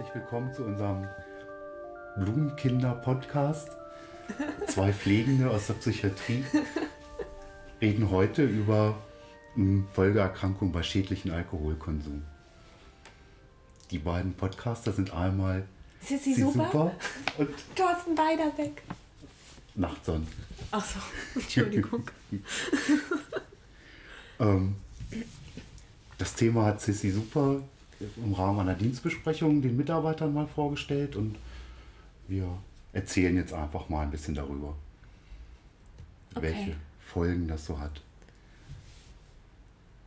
Herzlich willkommen zu unserem Blumenkinder-Podcast. Zwei Pflegende aus der Psychiatrie reden heute über hm, Folgeerkrankungen bei schädlichem Alkoholkonsum. Die beiden Podcaster sind einmal Sissi Super, Super und Thorsten Beiderbeck. Nachtson. Ach so, Entschuldigung. Ähm, das Thema hat Sissi Super im Rahmen einer Dienstbesprechung den Mitarbeitern mal vorgestellt und wir erzählen jetzt einfach mal ein bisschen darüber, Okay. welche Folgen das so hat.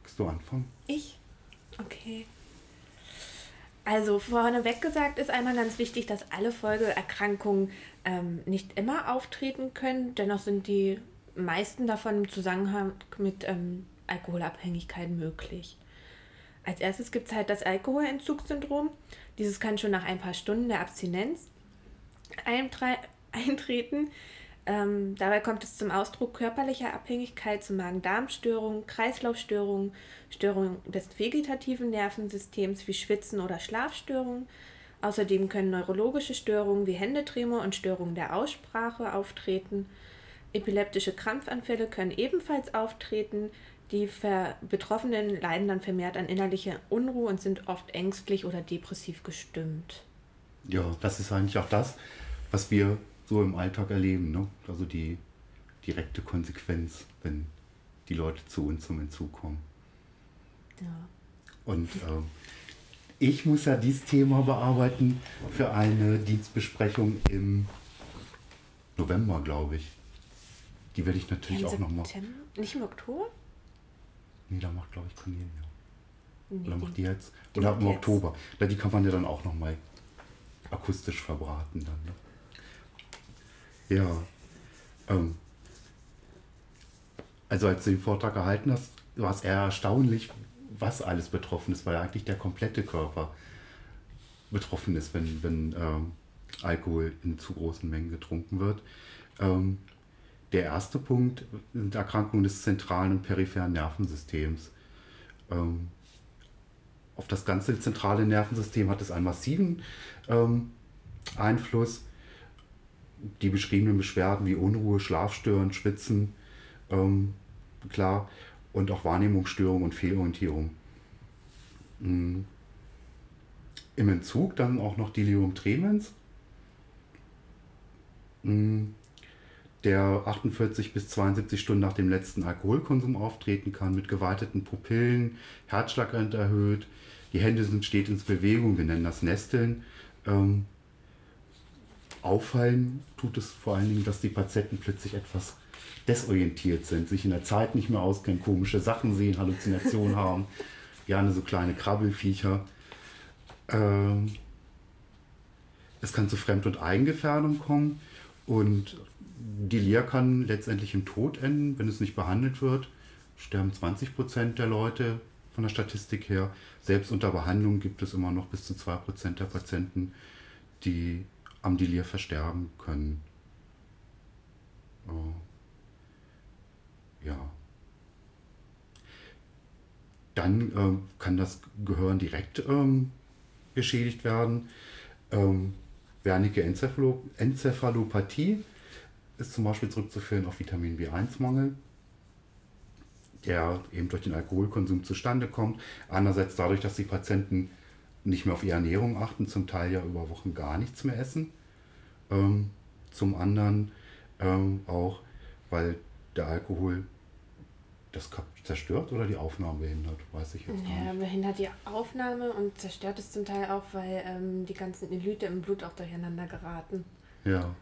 Willst du anfangen? Ich? Okay. Also vorneweg gesagt ist einmal ganz wichtig, dass alle Folgeerkrankungen ähm, nicht immer auftreten können. Dennoch sind die meisten davon im Zusammenhang mit ähm, Alkoholabhängigkeit möglich. Als erstes gibt es halt das Alkoholentzugssyndrom. Dieses kann schon nach ein paar Stunden der Abstinenz eintre eintreten. Ähm, dabei kommt es zum Ausdruck körperlicher Abhängigkeit zu Magen-Darm-Störungen, Kreislaufstörungen, Störungen des vegetativen Nervensystems wie Schwitzen oder Schlafstörungen. Außerdem können neurologische Störungen wie Händetremor und Störungen der Aussprache auftreten. Epileptische Krampfanfälle können ebenfalls auftreten. Die Ver Betroffenen leiden dann vermehrt an innerlicher Unruhe und sind oft ängstlich oder depressiv gestimmt. Ja, das ist eigentlich auch das, was wir so im Alltag erleben. Ne? Also die direkte Konsequenz, wenn die Leute zu uns zum Entzug kommen. Ja. Und ähm, ich muss ja dieses Thema bearbeiten für eine Dienstbesprechung im November, glaube ich. Die werde ich natürlich Im auch nochmal. September? Nicht im Oktober? Nee, da macht, glaube ich, Cornelia. Nee, Oder macht die- jetzt? die Oder im jetzt. Oktober. Na, die kann man ja dann auch nochmal akustisch verbraten dann. Ne? Ja. Ähm, also als du den Vortrag gehalten hast, war es eher erstaunlich, was alles betroffen ist, weil eigentlich der komplette Körper betroffen ist, wenn, wenn ähm, Alkohol in zu großen Mengen getrunken wird. Ähm, der erste Punkt sind Erkrankungen des zentralen und peripheren Nervensystems. Ähm, auf das ganze zentrale Nervensystem hat es einen massiven ähm, Einfluss. Die beschriebenen Beschwerden wie Unruhe, Schlafstören, Schwitzen, ähm, klar, und auch Wahrnehmungsstörung und Fehlorientierung. Mm. Im Entzug dann auch noch Delirium tremens, mm, der 48 bis 72 Stunden nach dem letzten Alkoholkonsum auftreten kann, mit geweiteten Pupillen, Herzschlag erhöht, die Hände sind stets in Bewegung, wir nennen das Nesteln. Ähm, auffallen tut es vor allen Dingen, dass die Patienten plötzlich etwas desorientiert sind, sich in der Zeit nicht mehr auskennen, komische Sachen sehen, Halluzinationen haben, gerne so kleine Krabbelfiecher. Ähm, es kann zu Fremd- und Eigengefährdung kommen und die Lehr kann letztendlich im Tod enden, wenn es nicht behandelt wird. Sterben 20% der Leute von der Statistik her. Selbst unter Behandlung gibt es immer noch bis zu 2% der Patienten, die am Delir versterben können. Oh. Ja. Dann ähm, kann das Gehirn direkt ähm, geschädigt werden. Ähm, Wernicke Enzephalo Enzephalopathie ist zum Beispiel zurückzuführen auf Vitamin B1-Mangel, der eben durch den Alkoholkonsum zustande kommt. Einerseits dadurch, dass die Patienten nicht mehr auf ihre Ernährung achten, zum Teil ja über Wochen gar nichts mehr essen. Ähm, zum anderen ähm, auch, weil der Alkohol das zerstört oder die Aufnahme behindert, weiß ich jetzt Ja, nicht. behindert die Aufnahme und zerstört es zum Teil auch, weil ähm, die ganzen Elyte im Blut auch durcheinander geraten. Ja.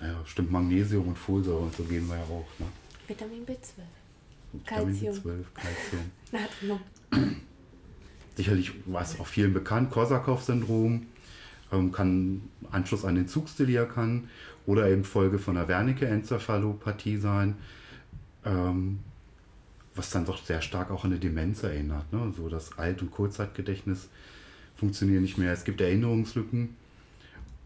Naja, stimmt, Magnesium und Folsäure und so gehen wir ja auch. Ne? Vitamin B12. Vitamin Calcium. B12, Calcium. Natrium. Sicherlich war es auch vielen bekannt, Korsakow-Syndrom ähm, kann Anschluss an den Zugsdelir kann oder eben Folge von der Wernicke-Enzephalopathie sein, ähm, was dann doch sehr stark auch an eine Demenz erinnert. Ne? So das Alt- und Kurzzeitgedächtnis funktionieren nicht mehr. Es gibt Erinnerungslücken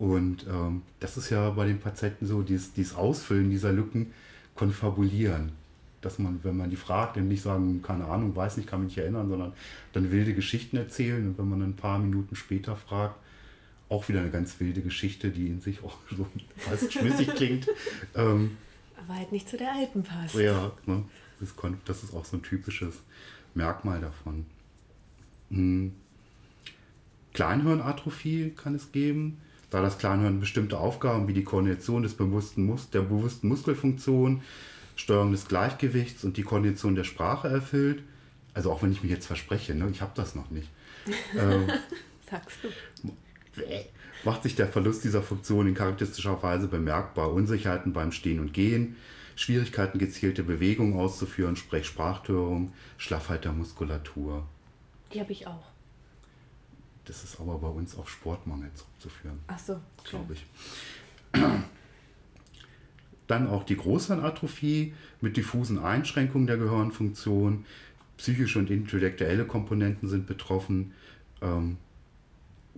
und ähm, das ist ja bei den Patienten so, dieses, dieses Ausfüllen dieser Lücken, konfabulieren. dass man, wenn man die fragt, eben nicht sagen, keine Ahnung, weiß nicht, kann mich nicht erinnern, sondern dann wilde Geschichten erzählen. Und wenn man ein paar Minuten später fragt, auch wieder eine ganz wilde Geschichte, die in sich auch so fast schlüssig klingt. Ähm, Aber halt nicht zu der alten passt. Ja, ne? das, das ist auch so ein typisches Merkmal davon. Hm. Kleinhirnatrophie kann es geben, da das Kleinhirn bestimmte Aufgaben wie die Koordination des bewussten Mus der bewussten Muskelfunktion, Steuerung des Gleichgewichts und die Koordination der Sprache erfüllt. Also auch wenn ich mich jetzt verspreche, ne? ich habe das noch nicht. ähm, Sagst du. Macht sich der Verlust dieser Funktion in charakteristischer Weise bemerkbar. Unsicherheiten beim Stehen und Gehen, Schwierigkeiten gezielte Bewegungen auszuführen, Sprech Sprachtörung, Schlaffheit der Muskulatur. Die habe ich auch. Das ist aber bei uns auf Sportmangel zurückzuführen. Ach so, glaube ich. Dann auch die Großhirnatrophie mit diffusen Einschränkungen der Gehirnfunktion. Psychische und intellektuelle Komponenten sind betroffen. Ähm,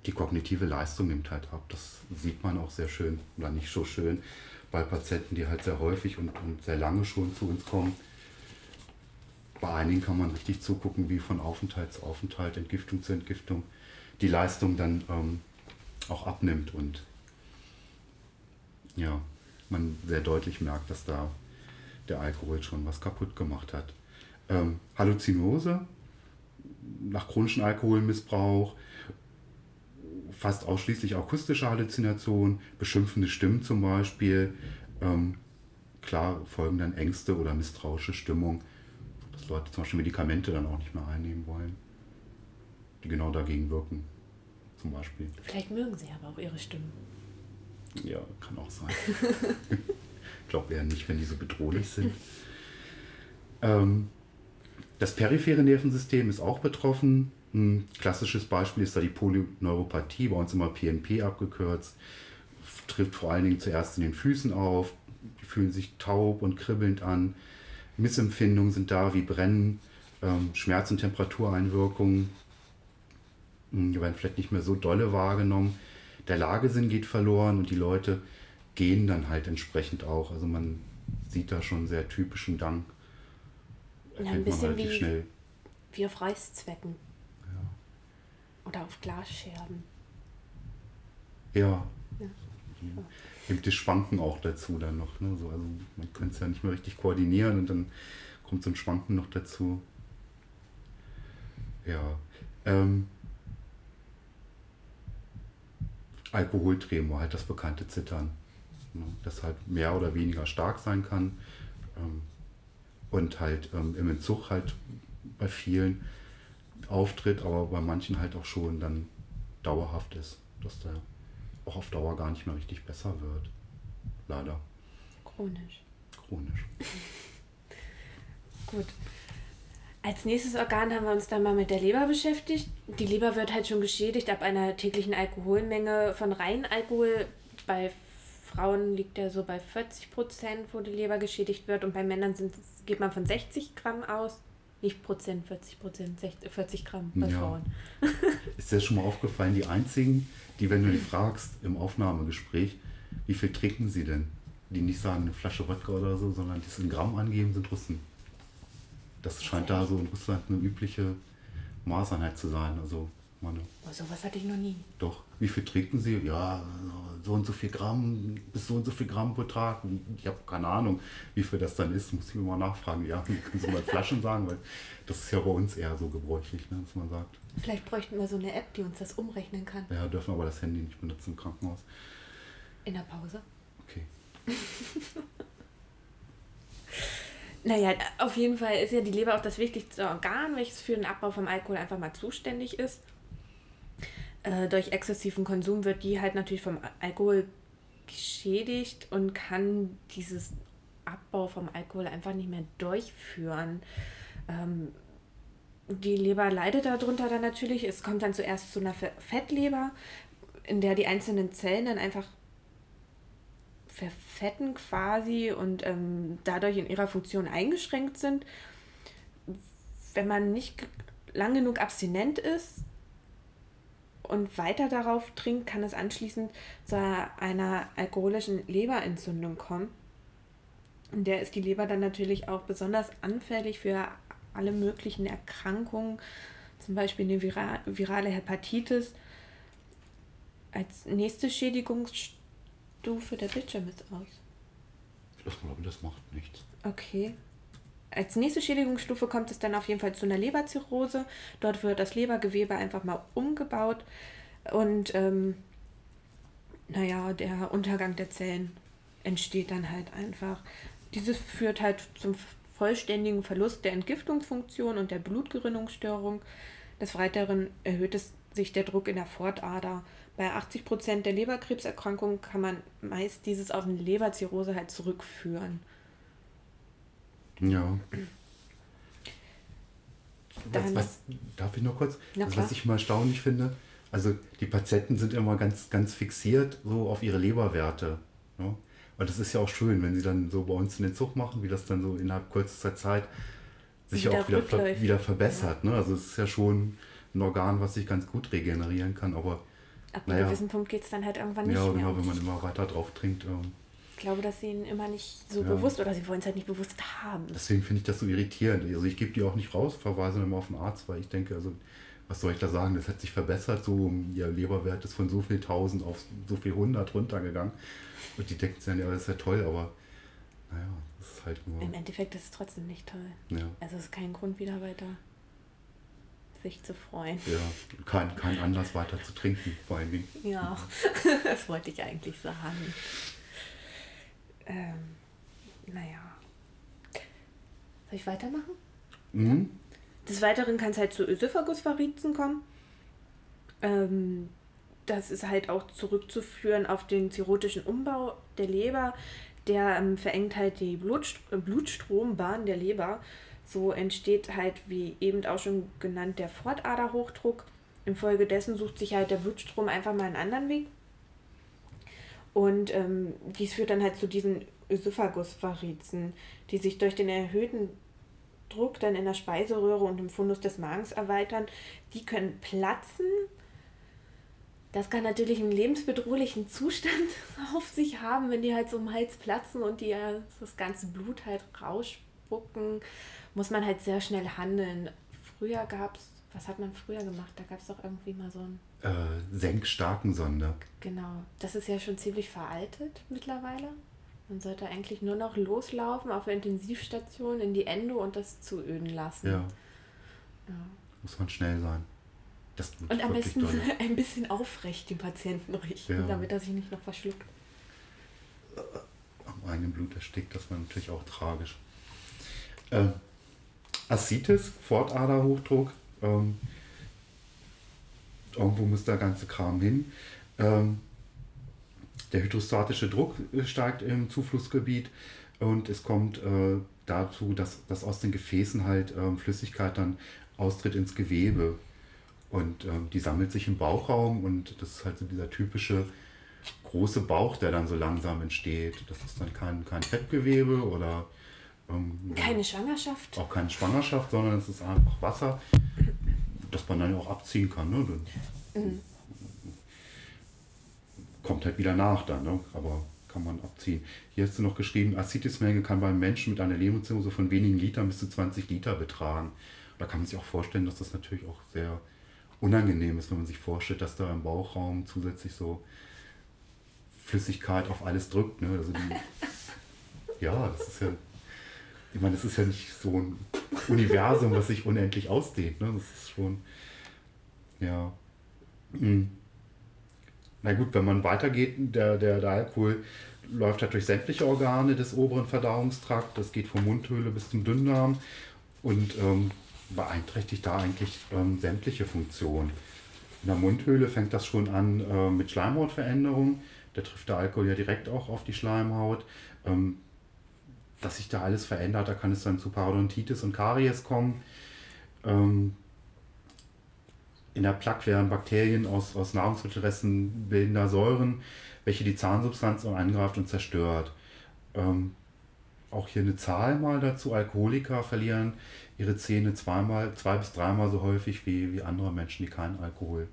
die kognitive Leistung nimmt halt ab. Das sieht man auch sehr schön oder nicht so schön bei Patienten, die halt sehr häufig und, und sehr lange schon zu uns kommen. Bei einigen kann man richtig zugucken, wie von Aufenthalt zu Aufenthalt, Entgiftung zu Entgiftung die Leistung dann ähm, auch abnimmt und ja, man sehr deutlich merkt, dass da der Alkohol schon was kaputt gemacht hat. Ähm, Halluzinose nach chronischem Alkoholmissbrauch, fast ausschließlich akustische Halluzinationen, beschimpfende Stimmen zum Beispiel. Ähm, klar folgen dann Ängste oder misstrauische Stimmung, dass Leute zum Beispiel Medikamente dann auch nicht mehr einnehmen wollen, die genau dagegen wirken, zum Beispiel. Vielleicht mögen sie aber auch ihre Stimmen. Ja, kann auch sein. ich glaube eher nicht, wenn die so bedrohlich sind. Ähm, das periphere Nervensystem ist auch betroffen. Ein klassisches Beispiel ist da die Polyneuropathie, bei uns immer PNP abgekürzt. Trifft vor allen Dingen zuerst in den Füßen auf. Die fühlen sich taub und kribbelnd an. Missempfindungen sind da wie Brennen, ähm, Schmerz- und Temperatureinwirkungen. Hm, die werden vielleicht nicht mehr so dolle wahrgenommen der Lagesinn geht verloren und die Leute gehen dann halt entsprechend auch. Also man sieht da schon sehr typischen Dank. Ja, ein bisschen wie, schnell. wie auf Reißzwecken. Ja. Oder auf Glasscherben. Ja. ja. Gibt das Schwanken auch dazu dann noch. Ne? So, also man könnte es ja nicht mehr richtig koordinieren und dann kommt so ein Schwanken noch dazu. Ja. Ähm, Alkoholtremor, halt das bekannte Zittern. Ne, das halt mehr oder weniger stark sein kann ähm, und halt ähm, im Entzug halt bei vielen auftritt, aber bei manchen halt auch schon dann dauerhaft ist, dass der auch auf Dauer gar nicht mehr richtig besser wird. Leider. Chronisch. Chronisch. Gut. Als nächstes Organ haben wir uns dann mal mit der Leber beschäftigt. Die Leber wird halt schon geschädigt ab einer täglichen Alkoholmenge von reinen Alkohol. Bei Frauen liegt er so bei 40 Prozent, wo die Leber geschädigt wird. Und bei Männern sind, geht man von 60 Gramm aus. Nicht Prozent, 40 Prozent, 40 Gramm bei ja. Frauen. Ist dir schon mal aufgefallen, die einzigen, die, wenn du die fragst im Aufnahmegespräch, wie viel trinken sie denn? Die nicht sagen eine Flasche Wodka oder so, sondern die es in Gramm angeben, sind Russen. Das scheint da so in Russland eine übliche Maßeinheit zu sein. Also meine, oh, sowas hatte ich noch nie. Doch. Wie viel trinken Sie? Ja, so und so viel Gramm, bis so und so viel Gramm pro Tag. Ich habe keine Ahnung, wie viel das dann ist. Muss ich mir mal nachfragen. Ja, können Sie mal Flaschen sagen, weil das ist ja bei uns eher so gebräuchlich, ne, dass man sagt. Vielleicht bräuchten wir so eine App, die uns das umrechnen kann. Ja, dürfen aber das Handy nicht benutzen im Krankenhaus. In der Pause? Okay. Naja, auf jeden Fall ist ja die Leber auch das wichtigste Organ, welches für den Abbau vom Alkohol einfach mal zuständig ist. Äh, durch exzessiven Konsum wird die halt natürlich vom Alkohol geschädigt und kann dieses Abbau vom Alkohol einfach nicht mehr durchführen. Ähm, die Leber leidet darunter dann natürlich. Es kommt dann zuerst zu einer Fettleber, in der die einzelnen Zellen dann einfach verfetten quasi und ähm, dadurch in ihrer Funktion eingeschränkt sind. Wenn man nicht lang genug abstinent ist und weiter darauf trinkt, kann es anschließend zu einer alkoholischen Leberentzündung kommen. In der ist die Leber dann natürlich auch besonders anfällig für alle möglichen Erkrankungen, zum Beispiel eine vira virale Hepatitis. Als nächste Schädigungsstufe der Bildschirm ist aus. Ich glaube, das macht nichts. Okay. Als nächste Schädigungsstufe kommt es dann auf jeden Fall zu einer Leberzirrhose. Dort wird das Lebergewebe einfach mal umgebaut und ähm, naja, der Untergang der Zellen entsteht dann halt einfach. Dieses führt halt zum vollständigen Verlust der Entgiftungsfunktion und der Blutgerinnungsstörung. Des Weiteren erhöht es sich der Druck in der Fortader. Bei 80 Prozent der Leberkrebserkrankungen kann man meist dieses auf eine Leberzirrhose halt zurückführen. Ja. Was, was, darf ich noch kurz? Also, was ich mal erstaunlich finde, also die Patienten sind immer ganz, ganz fixiert so auf ihre Leberwerte. Ne? Und das ist ja auch schön, wenn sie dann so bei uns in den Zug machen, wie das dann so innerhalb kürzester Zeit sich wieder auch wieder, ver wieder verbessert. Ja. Ne? Also es ist ja schon ein Organ, was sich ganz gut regenerieren kann, aber ab einem naja, gewissen Punkt geht es dann halt irgendwann nicht ja, mehr. Ja, genau, wenn man immer weiter drauf trinkt. Ähm, ich glaube, dass sie ihnen immer nicht so ja. bewusst oder sie wollen es halt nicht bewusst haben. Deswegen finde ich das so irritierend. Also ich gebe die auch nicht raus, verweise immer auf den Arzt, weil ich denke, also was soll ich da sagen, das hat sich verbessert, so ihr Leberwert ist von so viel tausend auf so viel hundert runtergegangen. Und die denken dann, ja, das ist ja toll, aber naja, das ist halt nur. Im Endeffekt ist es trotzdem nicht toll. Ja. Also es ist kein Grund, wieder weiter sich zu freuen. Ja, kein, kein Anlass weiter zu trinken, vor allen Dingen. Ja, das wollte ich eigentlich sagen. Ähm, naja. Soll ich weitermachen? Mhm. Des Weiteren kann es halt zu Ösophagusvarizen kommen. Ähm, das ist halt auch zurückzuführen auf den zirrhotischen Umbau der Leber. Der ähm, verengt halt die Blutst Blutstrombahn der Leber. So entsteht halt, wie eben auch schon genannt, der Fortaderhochdruck. Infolgedessen sucht sich halt der Blutstrom einfach mal einen anderen Weg. Und ähm, dies führt dann halt zu diesen Ösophagusvarizen, die sich durch den erhöhten Druck dann in der Speiseröhre und im Fundus des Magens erweitern. Die können platzen. Das kann natürlich einen lebensbedrohlichen Zustand auf sich haben, wenn die halt so im Hals platzen und die das ganze Blut halt rausspucken, muss man halt sehr schnell handeln. Früher gab es, was hat man früher gemacht? Da gab es doch irgendwie mal so ein. Äh, Senkstarken Sonder. Genau. Das ist ja schon ziemlich veraltet mittlerweile. Man sollte eigentlich nur noch loslaufen auf der Intensivstation in die Endo und das zuöden lassen. Ja. ja. Muss man schnell sein. Das und am besten doll. ein bisschen aufrecht den Patienten richten, ja. damit er sich nicht noch verschluckt. Am eigenen Blut erstickt, das war natürlich auch tragisch. Ähm, Ascites, Fortaderhochdruck. Ähm, irgendwo muss der ganze Kram hin. Ähm, der hydrostatische Druck äh, steigt im Zuflussgebiet und es kommt äh, dazu, dass, dass aus den Gefäßen halt ähm, Flüssigkeit dann austritt ins Gewebe. Und ähm, die sammelt sich im Bauchraum und das ist halt so dieser typische große Bauch, der dann so langsam entsteht. Das ist dann kein, kein Fettgewebe oder ähm, keine Schwangerschaft. Auch keine Schwangerschaft, sondern es ist einfach Wasser, das man dann auch abziehen kann. Ne? Mhm kommt halt wieder nach dann, ne? aber kann man abziehen. Hier hast du noch geschrieben, Ascites-Menge kann beim Menschen mit einer Leberzirrhose von wenigen Litern bis zu 20 Liter betragen. Da kann man sich auch vorstellen, dass das natürlich auch sehr unangenehm ist, wenn man sich vorstellt, dass da im Bauchraum zusätzlich so Flüssigkeit auf alles drückt. Ne? Also die, ja, das ist ja, ich meine, das ist ja nicht so ein Universum, was sich unendlich ausdehnt. Ne? Das ist schon, ja. Mhm. Na gut, wenn man weitergeht, der, der, der Alkohol läuft halt durch sämtliche Organe des oberen Verdauungstrakts. Das geht von Mundhöhle bis zum Dünndarm und ähm, beeinträchtigt da eigentlich ähm, sämtliche Funktionen. In der Mundhöhle fängt das schon an äh, mit Schleimhautveränderung. Da trifft der Alkohol ja direkt auch auf die Schleimhaut. Ähm, dass sich da alles verändert, da kann es dann zu Parodontitis und Karies kommen. Ähm, in der Plaque werden Bakterien aus, aus Nahrungsmittelresten bildender Säuren, welche die Zahnsubstanz angreift und zerstört. Ähm, auch hier eine Zahl mal dazu. Alkoholiker verlieren ihre Zähne zweimal, zwei bis dreimal so häufig wie, wie andere Menschen, die keinen Alkohol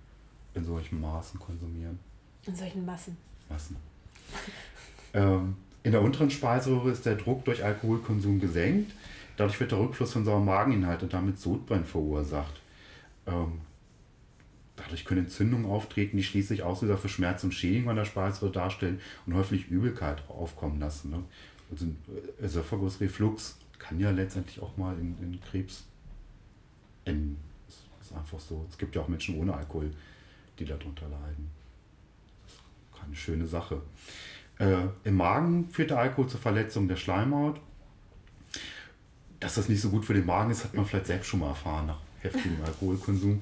in solchen Maßen konsumieren. In solchen Massen. Massen. ähm, In der unteren Speiseröhre ist der Druck durch Alkoholkonsum gesenkt. Dadurch wird der Rückfluss von sauren Mageninhalt und damit Sodbrennen verursacht. Ähm, dadurch können Entzündungen auftreten, die schließlich Auslöser für Schmerz und Schädigung an der Speiseröhre darstellen und häufig Übelkeit aufkommen lassen. Ne? Also Ösophagusreflux kann ja letztendlich auch mal in, in Krebs enden. Das ist einfach so. Es gibt ja auch Menschen ohne Alkohol, die darunter leiden. Das ist keine schöne Sache. Äh, Im Magen führt der Alkohol zur Verletzung der Schleimhaut. Dass das nicht so gut für den Magen ist, hat man vielleicht selbst schon mal erfahren nach heftigem Alkoholkonsum.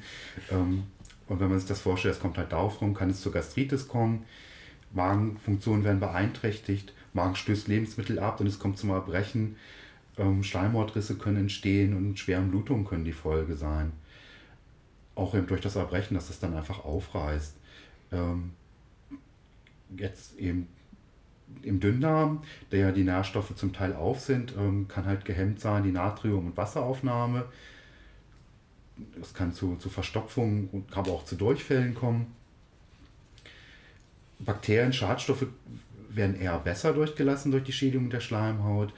Ähm, und wenn man sich das vorstellt, es kommt halt darauf rum, kann es zur Gastritis kommen. Magenfunktionen werden beeinträchtigt, Magen stößt Lebensmittel ab und es kommt zum Erbrechen. Ähm, Schleimhautrisse können entstehen und schweren Blutungen können die Folge sein. Auch eben durch das Erbrechen, dass es dann einfach aufreißt. Ähm, jetzt eben im Dünndarm, der ja die Nährstoffe zum Teil auf sind, ähm, kann halt gehemmt sein, die Natrium- und Wasseraufnahme. Es kann zu, zu Verstopfungen und kann auch zu Durchfällen kommen. Bakterien, Schadstoffe werden eher besser durchgelassen durch die Schädigung der Schleimhaut,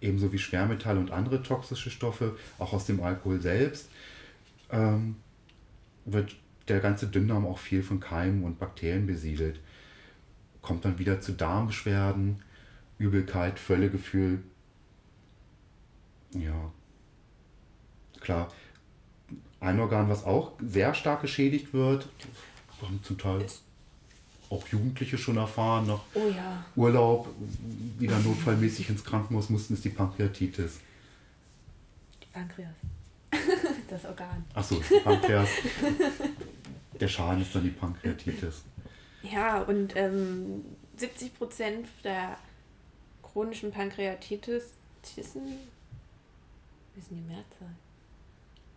ebenso wie Schwermetalle und andere toxische Stoffe, auch aus dem Alkohol selbst. Ähm, wird der ganze Dünndarm auch viel von Keimen und Bakterien besiedelt kommt dann wieder zu Darmbeschwerden, Übelkeit, Völlegefühl. Ja, klar. Ein Organ, was auch sehr stark geschädigt wird, haben zum Teil auch Jugendliche schon erfahren, nach oh ja. Urlaub, wieder notfallmäßig ins Krankenhaus mussten, ist die Pankreatitis. Die Pankreas. das Organ. Achso, die Pankreas. Der Schaden ist dann die Pankreatitis. Ja, und ähm, 70 Prozent der chronischen Pankreatitis, Tissen, wie ist denn die Mehrzahl?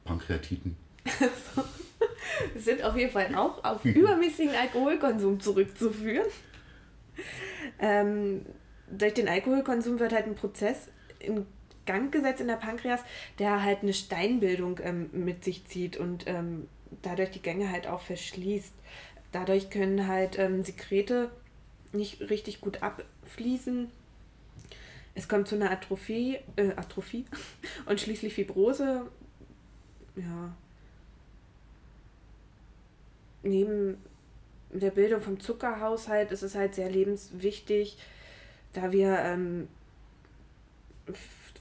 Pankreatiten. sind auf jeden Fall auch auf übermäßigen Alkoholkonsum zurückzuführen. Ähm, durch den Alkoholkonsum wird halt ein Prozess in Gang gesetzt in der Pankreas, der halt eine Steinbildung ähm, mit sich zieht und ähm, dadurch die Gänge halt auch verschließt dadurch können halt ähm, Sekrete nicht richtig gut abfließen. Es kommt zu einer Atrophie, äh, Atrophie und schließlich Fibrose. Ja. Neben der Bildung vom Zuckerhaushalt ist es halt sehr lebenswichtig, da wir ähm,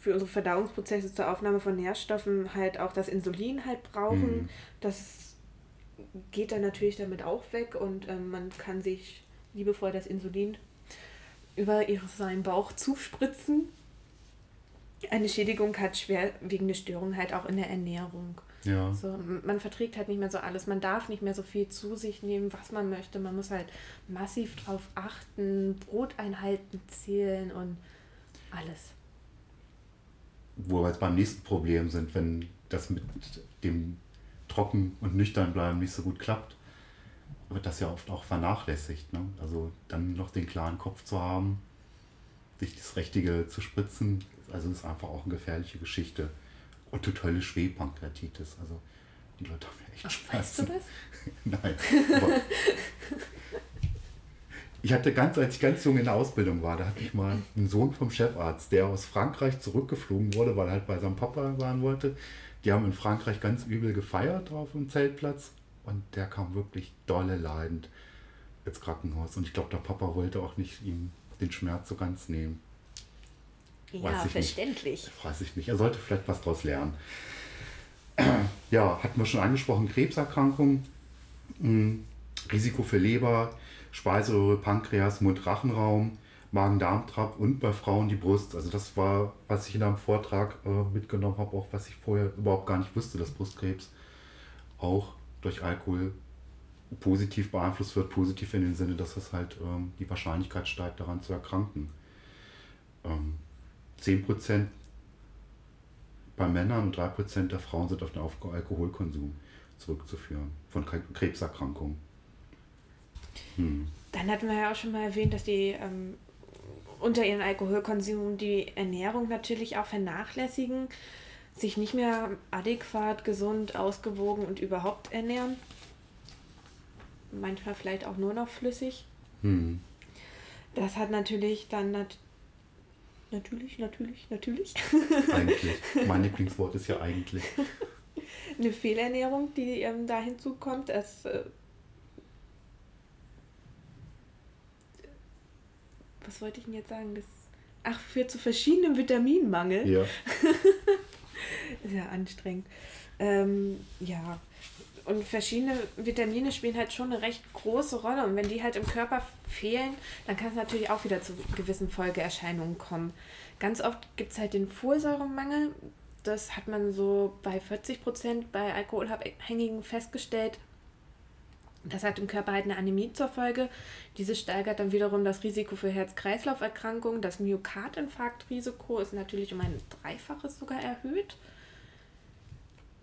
für unsere Verdauungsprozesse zur Aufnahme von Nährstoffen halt auch das Insulin halt brauchen. Mhm. Das geht dann natürlich damit auch weg und ähm, man kann sich liebevoll das Insulin über seinen Bauch zuspritzen. Eine Schädigung hat schwerwiegende Störungen halt auch in der Ernährung. Ja. So, man verträgt halt nicht mehr so alles. Man darf nicht mehr so viel zu sich nehmen, was man möchte. Man muss halt massiv drauf achten, Broteinhalten zählen und alles. Wo wir jetzt beim nächsten Problem sind, wenn das mit dem trocken und nüchtern bleiben nicht so gut klappt, wird das ja oft auch vernachlässigt. Ne? Also dann noch den klaren Kopf zu haben, sich das Richtige zu spritzen, also ist einfach auch eine gefährliche Geschichte. Und totale Schwebpankreatitis. Also die Leute haben ja echt Ach, Spaß. Weißt du das? Nein. ich hatte ganz, als ich ganz jung in der Ausbildung war, da hatte ich mal einen Sohn vom Chefarzt, der aus Frankreich zurückgeflogen wurde, weil er halt bei seinem Papa sein wollte. Die haben in Frankreich ganz übel gefeiert auf dem Zeltplatz und der kam wirklich dolle leidend ins Krankenhaus. Und ich glaube, der Papa wollte auch nicht ihm den Schmerz so ganz nehmen. Ja, verständlich. Nicht. Weiß ich nicht. Er sollte vielleicht was daraus lernen. Ja, hatten wir schon angesprochen, Krebserkrankung, hm, Risiko für Leber, Speiseröhre, Pankreas, Mund-Rachenraum, Magen-Darm-Trakt und bei Frauen die Brust. Also das war, was ich in einem Vortrag äh, mitgenommen habe, auch was ich vorher überhaupt gar nicht wusste, dass Brustkrebs auch durch Alkohol positiv beeinflusst wird. Positiv in dem Sinne, dass es halt ähm, die Wahrscheinlichkeit steigt, daran zu erkranken. Ähm, 10% bei Männern und 3% der Frauen sind auf den Alkoholkonsum zurückzuführen von Krebserkrankungen. Hm. Dann hatten wir ja auch schon mal erwähnt, dass die ähm, unter ihren Alkoholkonsum die Ernährung natürlich auch vernachlässigen, sich nicht mehr adäquat, gesund, ausgewogen und überhaupt ernähren. Manchmal vielleicht auch nur noch flüssig. Hm. Das hat natürlich dann Natürlich, natürlich, natürlich. Eigentlich. Mein Lieblingswort ist ja eigentlich. Eine Fehlernährung, die ähm, da hinzukommt, ist. Äh, was wollte ich denn jetzt sagen? Das, ach, führt zu verschiedenen Vitaminmangel. Ja. Sehr anstrengend. Ähm, ja, und verschiedene Vitamine spielen halt schon eine recht große Rolle. Und wenn die halt im Körper fehlen, dann kann es natürlich auch wieder zu gewissen Folgeerscheinungen kommen. Ganz oft gibt es halt den Folsäuremangel. Das hat man so bei 40 Prozent bei Alkoholabhängigen festgestellt. Das hat im Körper halt eine Anämie zur Folge. Diese steigert dann wiederum das Risiko für Herz-Kreislauf-Erkrankungen. Das Myokardinfarktrisiko ist natürlich um ein Dreifaches sogar erhöht.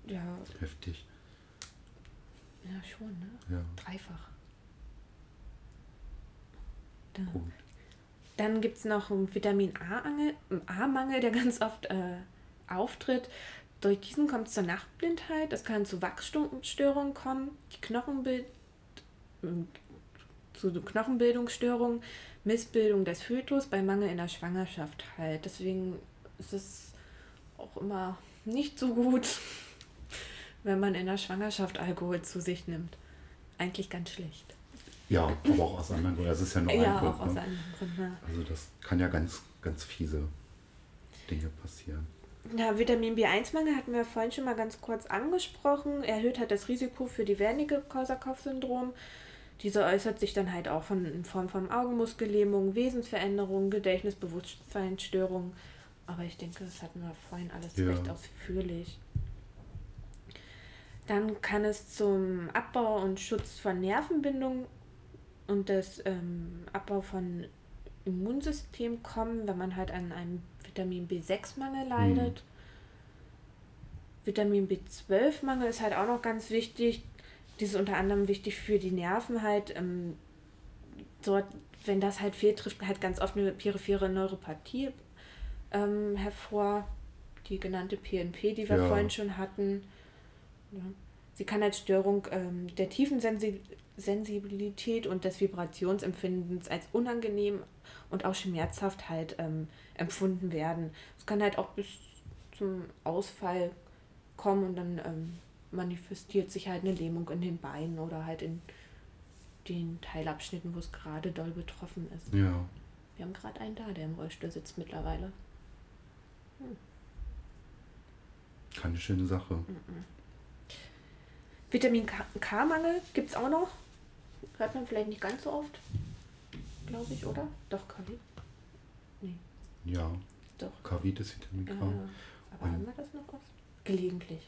Ja. Heftig. Ja, schon, ne? Ja. Dreifach. Da. Gut. Dann gibt es noch einen Vitamin A-Mangel, der ganz oft äh, auftritt. Durch diesen kommt es zur Nachtblindheit. Es kann zu Wachstumsstörungen kommen, die Knochenbild, zu Knochenbildungsstörungen, Missbildung des Fötus bei Mangel in der Schwangerschaft halt. Deswegen ist es auch immer nicht so gut, wenn man in der Schwangerschaft Alkohol zu sich nimmt. Eigentlich ganz schlecht. Ja, aber auch aus anderen Gründen. Das ist ja nur ja, ein Grund. Auch aus ne? anderen Gründen. Ja. Also das kann ja ganz, ganz fiese Dinge passieren. Ja, Vitamin B1-Mangel hatten wir vorhin schon mal ganz kurz angesprochen. Erhöht hat das Risiko für die Wernicke-Korsakow-Syndrom. Diese äußert sich dann halt auch von, in Form von Augenmuskellähmung, Wesensveränderungen, Gedächtnis, Bewusstseinsstörungen. Aber ich denke, das hatten wir vorhin alles ja. recht ausführlich. Dann kann es zum Abbau und Schutz von Nervenbindungen und das ähm, Abbau von Immunsystem kommen, wenn man halt an einem Vitamin B6-Mangel leidet. Mhm. Vitamin B12-Mangel ist halt auch noch ganz wichtig. Das ist unter anderem wichtig für die Nerven halt. Ähm, dort, wenn das halt fehlt, trifft halt ganz oft eine periphere Neuropathie ähm, hervor. Die genannte PNP, die wir ja. vorhin schon hatten. Ja. Sie kann als Störung ähm, der Tiefensensibilität und des Vibrationsempfindens als unangenehm und auch schmerzhaft halt ähm, empfunden werden. Es kann halt auch bis zum Ausfall kommen und dann ähm, manifestiert sich halt eine Lähmung in den Beinen oder halt in den Teilabschnitten, wo es gerade doll betroffen ist. Ja. Wir haben gerade einen da, der im Rollstuhl sitzt mittlerweile. Hm. Keine schöne Sache. Mhm. Vitamin K-Mangel gibt es auch noch. Hört man vielleicht nicht ganz so oft, glaube ich, oder? Doch, Kavit. Nee. Ja. Doch. Kavit ist Vitamin K. Ja, aber haben wir das noch oft? Gelegentlich.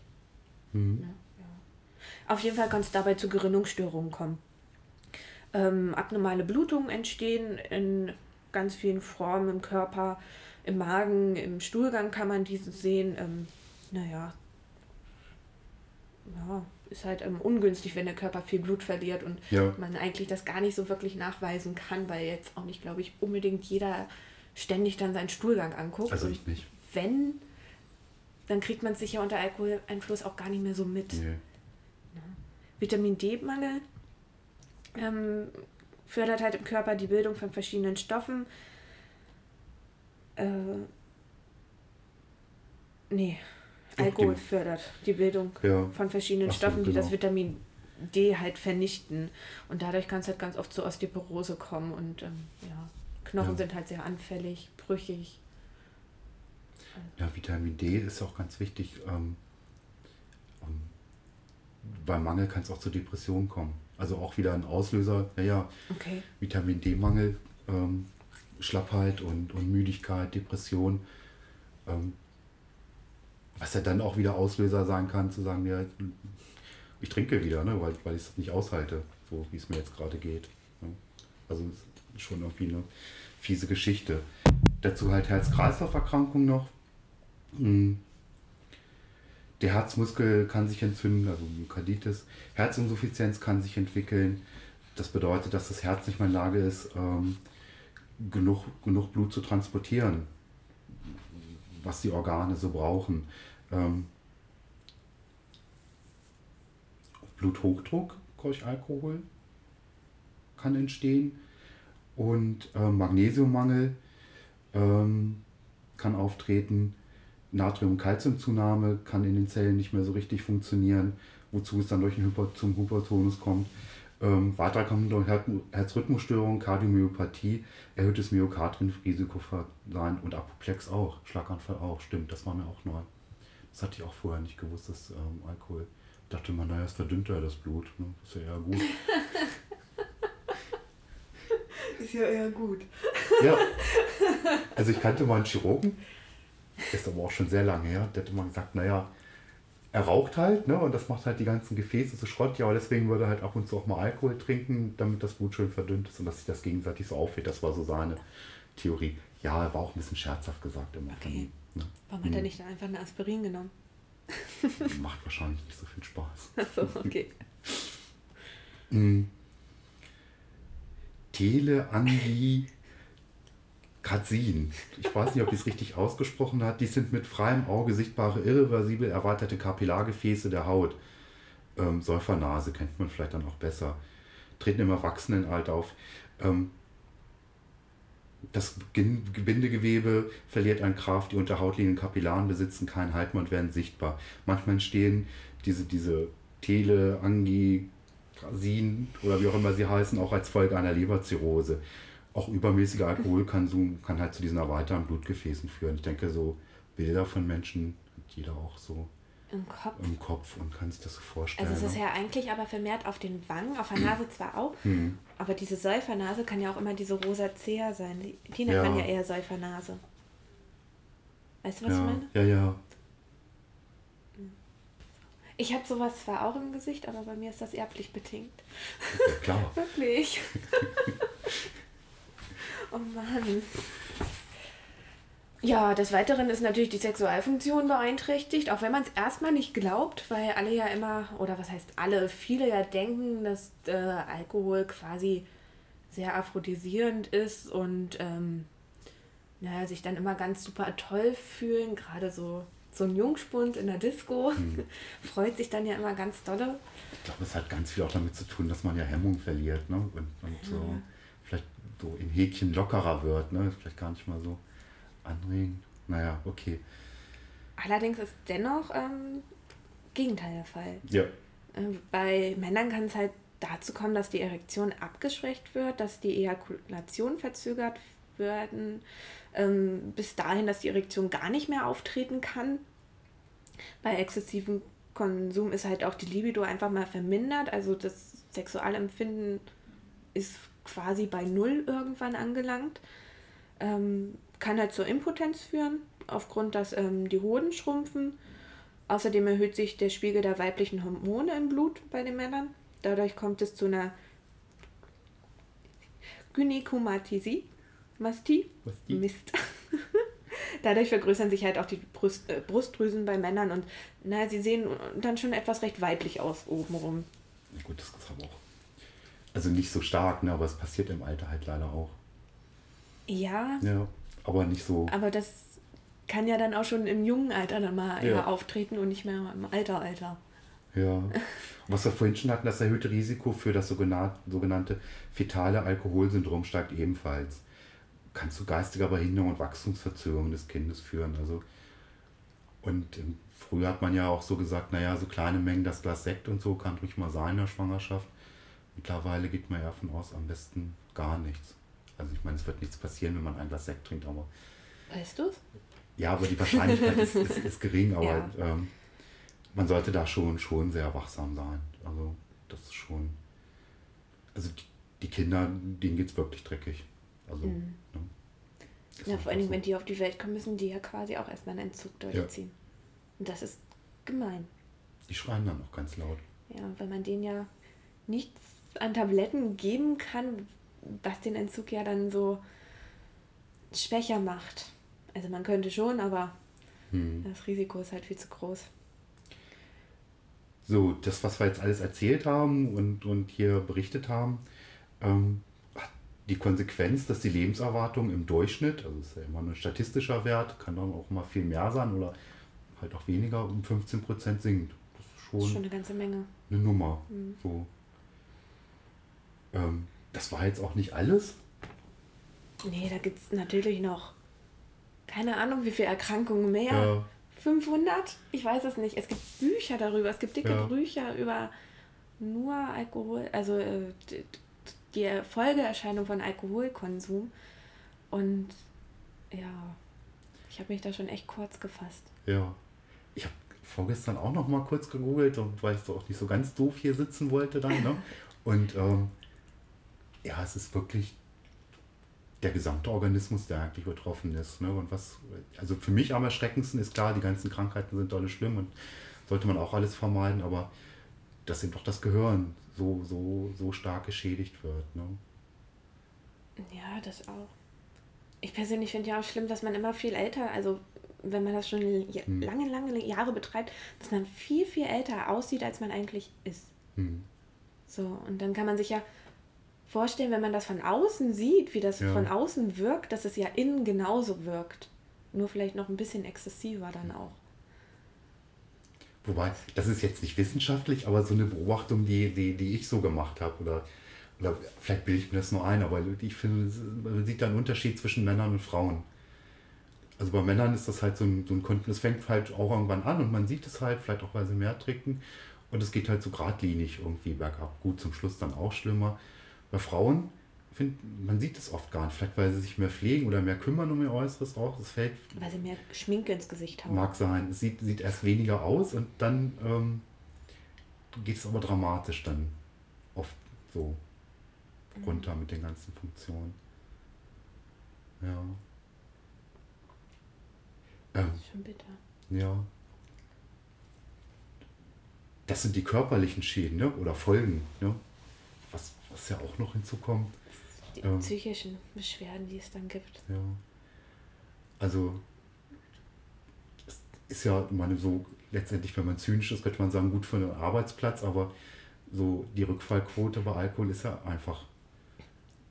Mhm. Ja, ja. Auf jeden Fall kann es dabei zu Gerinnungsstörungen kommen. Ähm, abnormale Blutungen entstehen in ganz vielen Formen im Körper, im Magen, im Stuhlgang kann man diese sehen. Ähm, naja, ja, ist halt ähm, ungünstig, wenn der Körper viel Blut verliert und ja. man eigentlich das gar nicht so wirklich nachweisen kann, weil jetzt auch nicht, glaube ich, unbedingt jeder ständig dann seinen Stuhlgang anguckt. Also ich nicht. Wenn, dann kriegt man sich ja unter Alkoholeinfluss auch gar nicht mehr so mit. Nee. Ja. Vitamin D-Mangel ähm, fördert halt im Körper die Bildung von verschiedenen Stoffen. Äh, nee, Alkohol fördert die Bildung ja. von verschiedenen so, Stoffen, die genau. das Vitamin D halt vernichten. Und dadurch kann es halt ganz oft zu Osteoporose kommen und ähm, ja, Knochen ja. sind halt sehr anfällig, brüchig. Ja, Vitamin D ist auch ganz wichtig. Ähm, um, beim Mangel kann es auch zu Depressionen kommen. Also auch wieder ein Auslöser, naja, okay. Vitamin D-Mangel, ähm, Schlappheit und, und Müdigkeit, Depression. Ähm, was ja dann auch wieder Auslöser sein kann, zu sagen, ja, ich trinke wieder, ne, weil, weil ich es nicht aushalte, so wie es mir jetzt gerade geht. Ne? Also schon irgendwie eine fiese Geschichte. Dazu halt Herz-Kreislauf-Erkrankung noch. Hm. Der Herzmuskel kann sich entzünden, also Myokarditis. Herzinsuffizienz kann sich entwickeln. Das bedeutet, dass das Herz nicht mehr in der Lage ist, ähm, genug, genug Blut zu transportieren was die Organe so brauchen. Ähm, Bluthochdruck durch Alkohol kann entstehen und äh, Magnesiummangel ähm, kann auftreten. Natrium-Calcium-Zunahme kann in den Zellen nicht mehr so richtig funktionieren, wozu es dann durch einen Hyper zum Hypertonus kommt. Ähm, weitere kommen durch Herzrhythmusstörungen, Kardiomyopathie, erhöhtes Myokardrisiko sein und Apoplex auch, Schlaganfall auch. Stimmt, das war mir auch neu. Das hatte ich auch vorher nicht gewusst, dass ähm, Alkohol. Dachte man, naja, es verdünnt ja das Blut. Ne? Ist ja eher gut. ist ja eher gut. ja. Also ich kannte mal einen Chirurgen, ist aber auch schon sehr lange her, der hat immer gesagt, naja, er raucht halt, ne? Und das macht halt die ganzen Gefäße zu Schrott. Ja, aber deswegen würde er halt ab und zu auch mal Alkohol trinken, damit das Blut schön verdünnt ist und dass sich das gegenseitig so aufhält. Das war so seine Theorie. Ja, er war auch ein bisschen scherzhaft gesagt immer. Okay. Von, ne? Warum hat er hm. nicht einfach eine Aspirin genommen? Macht wahrscheinlich nicht so viel Spaß. Achso, okay. hm. Teleangie Katzin. Ich weiß nicht, ob ich es richtig ausgesprochen hat. Die sind mit freiem Auge sichtbare, irreversibel erweiterte Kapillargefäße der Haut. Ähm, Säufernase kennt man vielleicht dann auch besser. Treten im Erwachsenenalter auf. Ähm, das Bindegewebe verliert an Kraft, die unterhautliegenden Kapillaren besitzen keinen Halten und werden sichtbar. Manchmal entstehen diese, diese Tele, Angi, Grasin oder wie auch immer sie heißen, auch als Folge einer Leberzirrhose auch übermäßiger Alkoholkonsum kann halt zu diesen erweiterten Blutgefäßen führen. Ich denke, so Bilder von Menschen hat jeder auch so im Kopf. Im Kopf und kann sich das so vorstellen. Also es ist ne? ja eigentlich aber vermehrt auf den Wangen, auf der Nase zwar auch, mhm. aber diese Säufernase kann ja auch immer diese rosacea sein. Die, die nennt ja. man ja eher Säufernase. Weißt du, was ja. ich meine? Ja, ja. Ich habe sowas zwar auch im Gesicht, aber bei mir ist das erblich bedingt. Ja, klar. Wirklich. Oh Mann. Ja, des Weiteren ist natürlich die Sexualfunktion beeinträchtigt, auch wenn man es erstmal nicht glaubt, weil alle ja immer, oder was heißt alle, viele ja denken, dass äh, Alkohol quasi sehr aphrodisierend ist und ähm, naja, sich dann immer ganz super toll fühlen, gerade so, so ein Jungspund in der Disco hm. freut sich dann ja immer ganz dolle. Ich glaube, es hat ganz viel auch damit zu tun, dass man ja Hemmung verliert ne? und, und so vielleicht so im Häkchen lockerer wird, ne? Vielleicht gar nicht mal so anregend. Naja, okay. Allerdings ist dennoch ähm, Gegenteil der Fall. Ja. Ähm, bei Männern kann es halt dazu kommen, dass die Erektion abgeschwächt wird, dass die Ejakulation verzögert werden, ähm, bis dahin, dass die Erektion gar nicht mehr auftreten kann. Bei exzessivem Konsum ist halt auch die Libido einfach mal vermindert, also das Sexualempfinden ist quasi bei Null irgendwann angelangt. Ähm, kann halt zur Impotenz führen, aufgrund, dass ähm, die Hoden schrumpfen. Außerdem erhöht sich der Spiegel der weiblichen Hormone im Blut bei den Männern. Dadurch kommt es zu einer Gynäkomatisie. Mastie? Mist. Dadurch vergrößern sich halt auch die Brust, äh, Brustdrüsen bei Männern und na, sie sehen dann schon etwas recht weiblich aus obenrum. Ja gut, das aber auch also nicht so stark, ne, aber es passiert im Alter halt leider auch. Ja. Ja, aber nicht so. Aber das kann ja dann auch schon im jungen Alter dann mal ja. auftreten und nicht mehr im Alter, Alter. Ja. Was wir vorhin schon hatten, das erhöhte Risiko für das sogenannte fetale Alkoholsyndrom steigt ebenfalls. Kann zu geistiger Behinderung und Wachstumsverzögerung des Kindes führen. Also, und früher hat man ja auch so gesagt, naja, so kleine Mengen, das Glas Sekt und so kann ruhig mal sein in der Schwangerschaft. Mittlerweile geht man ja davon aus, am besten gar nichts. Also ich meine, es wird nichts passieren, wenn man ein Glas Sekt trinkt, aber. Weißt du es? Ja, aber die Wahrscheinlichkeit ist, ist, ist, gering, aber ja. ähm, man sollte da schon, schon sehr wachsam sein. Also das ist schon. Also die, die Kinder, denen geht es wirklich dreckig. Also, mhm. ne? Ja, vor allen Dingen, so. wenn die auf die Welt kommen, müssen die ja quasi auch erstmal einen Entzug durchziehen. Ja. Und das ist gemein. Die schreien dann auch ganz laut. Ja, wenn man denen ja nichts an Tabletten geben kann, was den Entzug ja dann so schwächer macht. Also man könnte schon, aber hm. das Risiko ist halt viel zu groß. So, das, was wir jetzt alles erzählt haben und, und hier berichtet haben, ähm, hat die Konsequenz, dass die Lebenserwartung im Durchschnitt, also ist ja immer ein statistischer Wert, kann dann auch mal viel mehr sein oder halt auch weniger, um 15 Prozent sinkt. Das ist schon, schon eine ganze Menge. Eine Nummer. Mhm. So. Ähm, das war jetzt auch nicht alles. Nee, da gibt es natürlich noch keine Ahnung, wie viele Erkrankungen mehr. Ja. 500? Ich weiß es nicht. Es gibt Bücher darüber. Es gibt dicke ja. Bücher über nur Alkohol, also äh, die Folgeerscheinung von Alkoholkonsum. Und ja, ich habe mich da schon echt kurz gefasst. Ja. Ich habe vorgestern auch noch mal kurz gegoogelt, weil ich so auch nicht so ganz doof hier sitzen wollte dann. Ne? Und ähm, ja, es ist wirklich der gesamte Organismus, der eigentlich betroffen ist. Ne? Und was, also für mich am erschreckendsten ist klar, die ganzen Krankheiten sind alle schlimm und sollte man auch alles vermeiden, aber dass eben doch das Gehirn so, so, so stark geschädigt wird. Ne? Ja, das auch. Ich persönlich finde ja auch schlimm, dass man immer viel älter, also wenn man das schon hm. lange, lange Jahre betreibt, dass man viel, viel älter aussieht, als man eigentlich ist. Hm. So, und dann kann man sich ja vorstellen, wenn man das von außen sieht, wie das ja. von außen wirkt, dass es ja innen genauso wirkt. Nur vielleicht noch ein bisschen exzessiver dann auch. Wobei, das ist jetzt nicht wissenschaftlich, aber so eine Beobachtung, die, die, die ich so gemacht habe, oder, oder vielleicht bilde ich mir das nur ein, aber ich finde, man sieht da einen Unterschied zwischen Männern und Frauen. Also bei Männern ist das halt so ein, so ein Konten, das fängt halt auch irgendwann an und man sieht es halt, vielleicht auch weil sie mehr trinken. Und es geht halt so geradlinig irgendwie bergab. Gut, zum Schluss dann auch schlimmer. Bei Frauen, find, man sieht es oft gar nicht. Vielleicht, weil sie sich mehr pflegen oder mehr kümmern um ihr Äußeres auch. Das fällt. Weil sie mehr Schminke ins Gesicht haben. Mag sein. Es sieht, sieht erst weniger aus und dann ähm, geht es aber dramatisch dann oft so mhm. runter mit den ganzen Funktionen. Ja. Ähm, schon bitter. Ja. Das sind die körperlichen Schäden ne? oder Folgen. Ne? Was, ja auch noch hinzukommt. Die ähm, psychischen Beschwerden, die es dann gibt. Ja. Also, es ist ja, meine, so letztendlich, wenn man zynisch ist, könnte man sagen, gut für einen Arbeitsplatz, aber so die Rückfallquote bei Alkohol ist ja einfach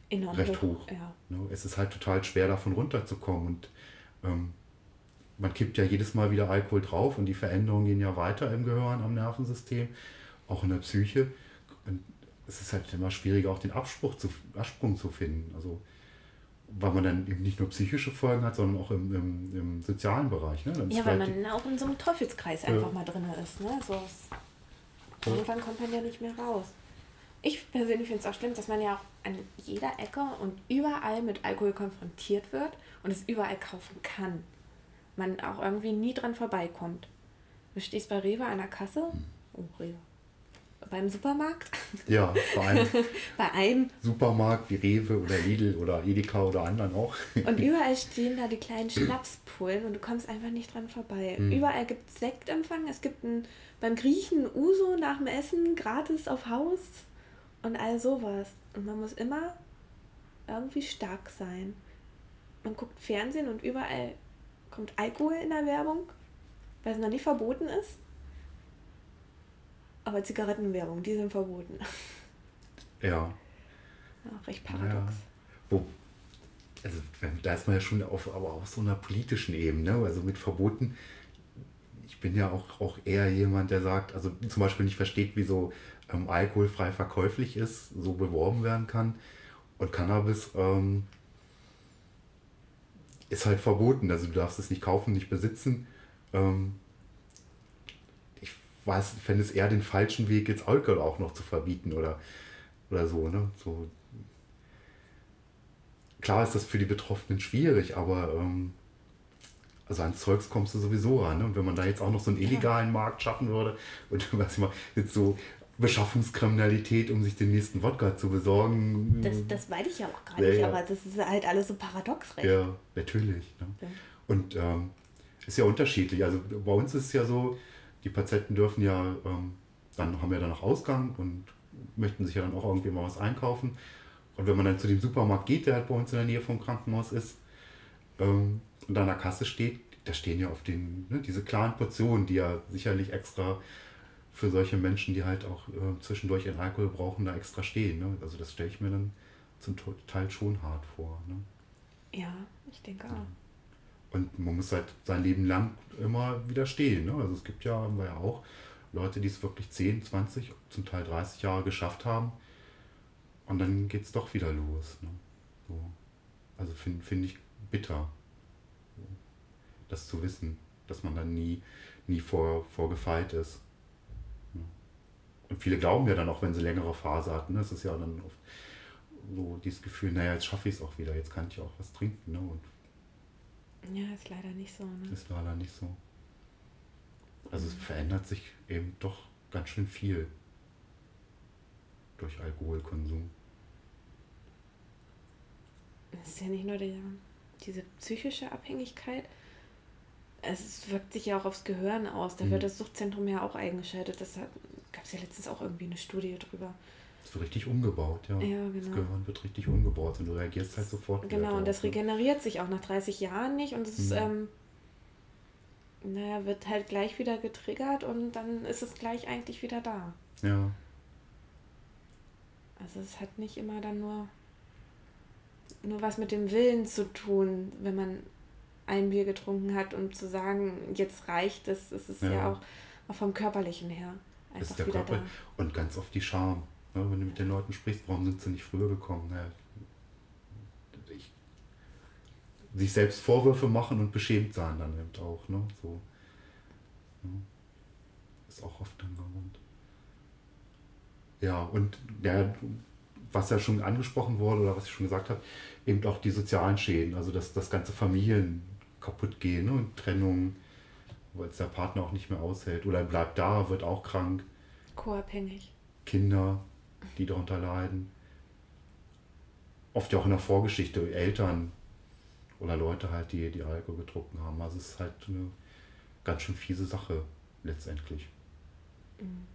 Enorm recht hoch. Ja. Ne? Es ist halt total schwer, davon runterzukommen. Und ähm, man kippt ja jedes Mal wieder Alkohol drauf und die Veränderungen gehen ja weiter im Gehirn, am Nervensystem, auch in der Psyche. Und es ist halt immer schwieriger, auch den Abspruch zu, Absprung zu finden. Also, weil man dann eben nicht nur psychische Folgen hat, sondern auch im, im, im sozialen Bereich. Ne? ja, weil man auch in so einem Teufelskreis einfach mal drin ist. Ne? So, irgendwann kommt man ja nicht mehr raus. Ich persönlich finde es auch schlimm, dass man ja auch an jeder Ecke und überall mit Alkohol konfrontiert wird und es überall kaufen kann man auch irgendwie nie dran vorbeikommt. Du stehst bei Rewe an der Kasse. Hm. Oh, Rewe. Beim Supermarkt? Ja, bei einem, bei einem Supermarkt wie Rewe oder Lidl oder Edeka oder anderen auch. Und überall stehen da die kleinen Schnapspullen und du kommst einfach nicht dran vorbei. Mhm. Überall gibt es Sektempfang. Es gibt ein, beim Griechen Uso nach dem Essen gratis auf Haus und all sowas. Und man muss immer irgendwie stark sein. Man guckt Fernsehen und überall kommt Alkohol in der Werbung, weil es noch nicht verboten ist. Aber Zigarettenwerbung, die sind verboten. Ja. ja recht paradox. Ja. Wo, also da ist man ja schon auf, aber auf so einer politischen Ebene, also mit Verboten. Ich bin ja auch, auch eher jemand, der sagt, also zum Beispiel nicht versteht, wieso ähm, Alkohol frei verkäuflich ist, so beworben werden kann. Und Cannabis ähm, ist halt verboten. Also du darfst es nicht kaufen, nicht besitzen. Ähm, weiß, fände es eher den falschen Weg, jetzt Alkohol auch noch zu verbieten oder, oder so, ne? So. Klar ist das für die Betroffenen schwierig, aber ähm, also an Zeugs kommst du sowieso ran. Ne? Und wenn man da jetzt auch noch so einen illegalen Markt schaffen würde und was ich mal, jetzt so Beschaffungskriminalität, um sich den nächsten Wodka zu besorgen. Das, das weiß ich ja auch gar nicht, ja, aber das ist halt alles so paradox recht. Ja, natürlich. Ne? Ja. Und ähm, ist ja unterschiedlich. Also bei uns ist es ja so, die Patienten dürfen ja, ähm, dann haben dann noch Ausgang und möchten sich ja dann auch irgendwie mal was einkaufen. Und wenn man dann zu dem Supermarkt geht, der halt bei uns in der Nähe vom Krankenhaus ist, ähm, und an der Kasse steht, da stehen ja auf den, ne, diese klaren Portionen, die ja sicherlich extra für solche Menschen, die halt auch äh, zwischendurch ihren Alkohol brauchen, da extra stehen. Ne? Also das stelle ich mir dann zum Teil schon hart vor. Ne? Ja, ich denke auch. Und man muss halt sein Leben lang immer widerstehen. Ne? Also es gibt ja, haben wir ja auch Leute, die es wirklich 10, 20, zum Teil 30 Jahre geschafft haben. Und dann geht es doch wieder los. Ne? So. Also finde find ich bitter. das zu wissen, dass man dann nie, nie vor, vorgefeit ist. Und viele glauben ja dann auch, wenn sie längere Phase hatten, ne? das ist ja dann oft so dieses Gefühl, naja, jetzt schaffe ich es auch wieder, jetzt kann ich auch was trinken. Ne? Und ja, ist leider nicht so. Ne? Ist leider nicht so. Also es verändert sich eben doch ganz schön viel durch Alkoholkonsum. Es ist ja nicht nur die, diese psychische Abhängigkeit, es wirkt sich ja auch aufs Gehirn aus. Da mhm. wird das Suchtzentrum ja auch eingeschaltet. Das gab es ja letztens auch irgendwie eine Studie drüber. Es wird richtig umgebaut, ja. ja genau. Das Gehirn wird richtig umgebaut und du reagierst halt sofort. Genau, und das ne? regeneriert sich auch nach 30 Jahren nicht und es mhm. ähm, naja, wird halt gleich wieder getriggert und dann ist es gleich eigentlich wieder da. Ja. Also es hat nicht immer dann nur, nur was mit dem Willen zu tun, wenn man ein Bier getrunken hat und zu sagen, jetzt reicht es, es ist ja, ja auch, auch vom Körperlichen her einfach wieder Körper da. Und ganz oft die Scham. Ne? Wenn du mit den Leuten sprichst, warum sind sie nicht früher gekommen? Ja, ich, sich selbst Vorwürfe machen und beschämt sein dann eben auch. Ne? So, ja. Ist auch oft Grund. Ja, und der, was ja schon angesprochen wurde oder was ich schon gesagt habe, eben auch die sozialen Schäden, also dass das ganze Familien kaputt gehen ne? und Trennung, weil es der Partner auch nicht mehr aushält oder er bleibt da, wird auch krank. Co-abhängig. Kinder, die darunter leiden. Oft ja auch in der Vorgeschichte, Eltern oder Leute halt, die, die Alkohol getrunken haben. Also es ist halt eine ganz schön fiese Sache letztendlich. Mhm.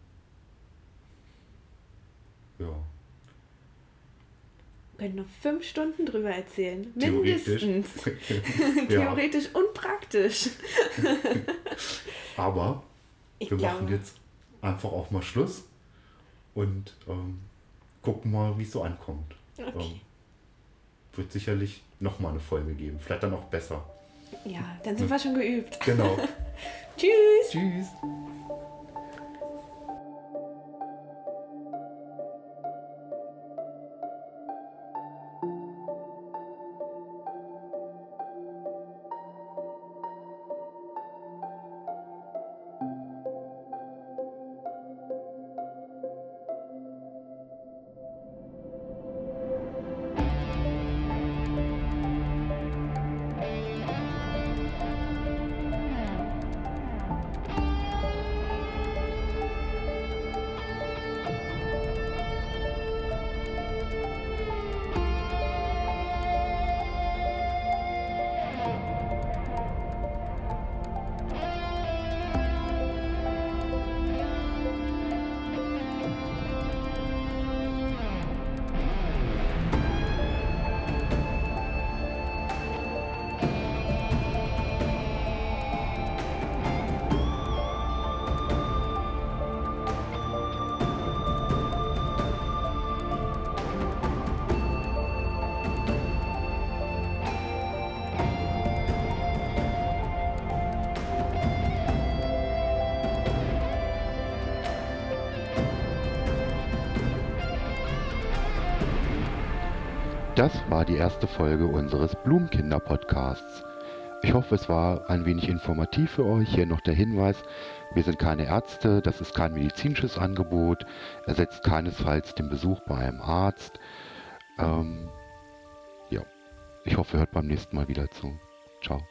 Ja können noch fünf Stunden drüber erzählen. Mindestens. Theoretisch und praktisch. Aber ich wir glaube. machen jetzt einfach auch mal Schluss und ähm, gucken mal, wie es so ankommt. Okay. Ähm, wird sicherlich nochmal eine Folge geben. Vielleicht dann auch besser. Ja, dann sind hm. wir schon geübt. Genau. Tschüss. Tschüss. Das war die erste Folge unseres Blumenkinder-Podcasts. Ich hoffe, es war ein wenig informativ für euch. Hier noch der Hinweis, wir sind keine Ärzte, das ist kein medizinisches Angebot, ersetzt keinesfalls den Besuch bei einem Arzt. Ähm, ja, ich hoffe, ihr hört beim nächsten Mal wieder zu. Ciao.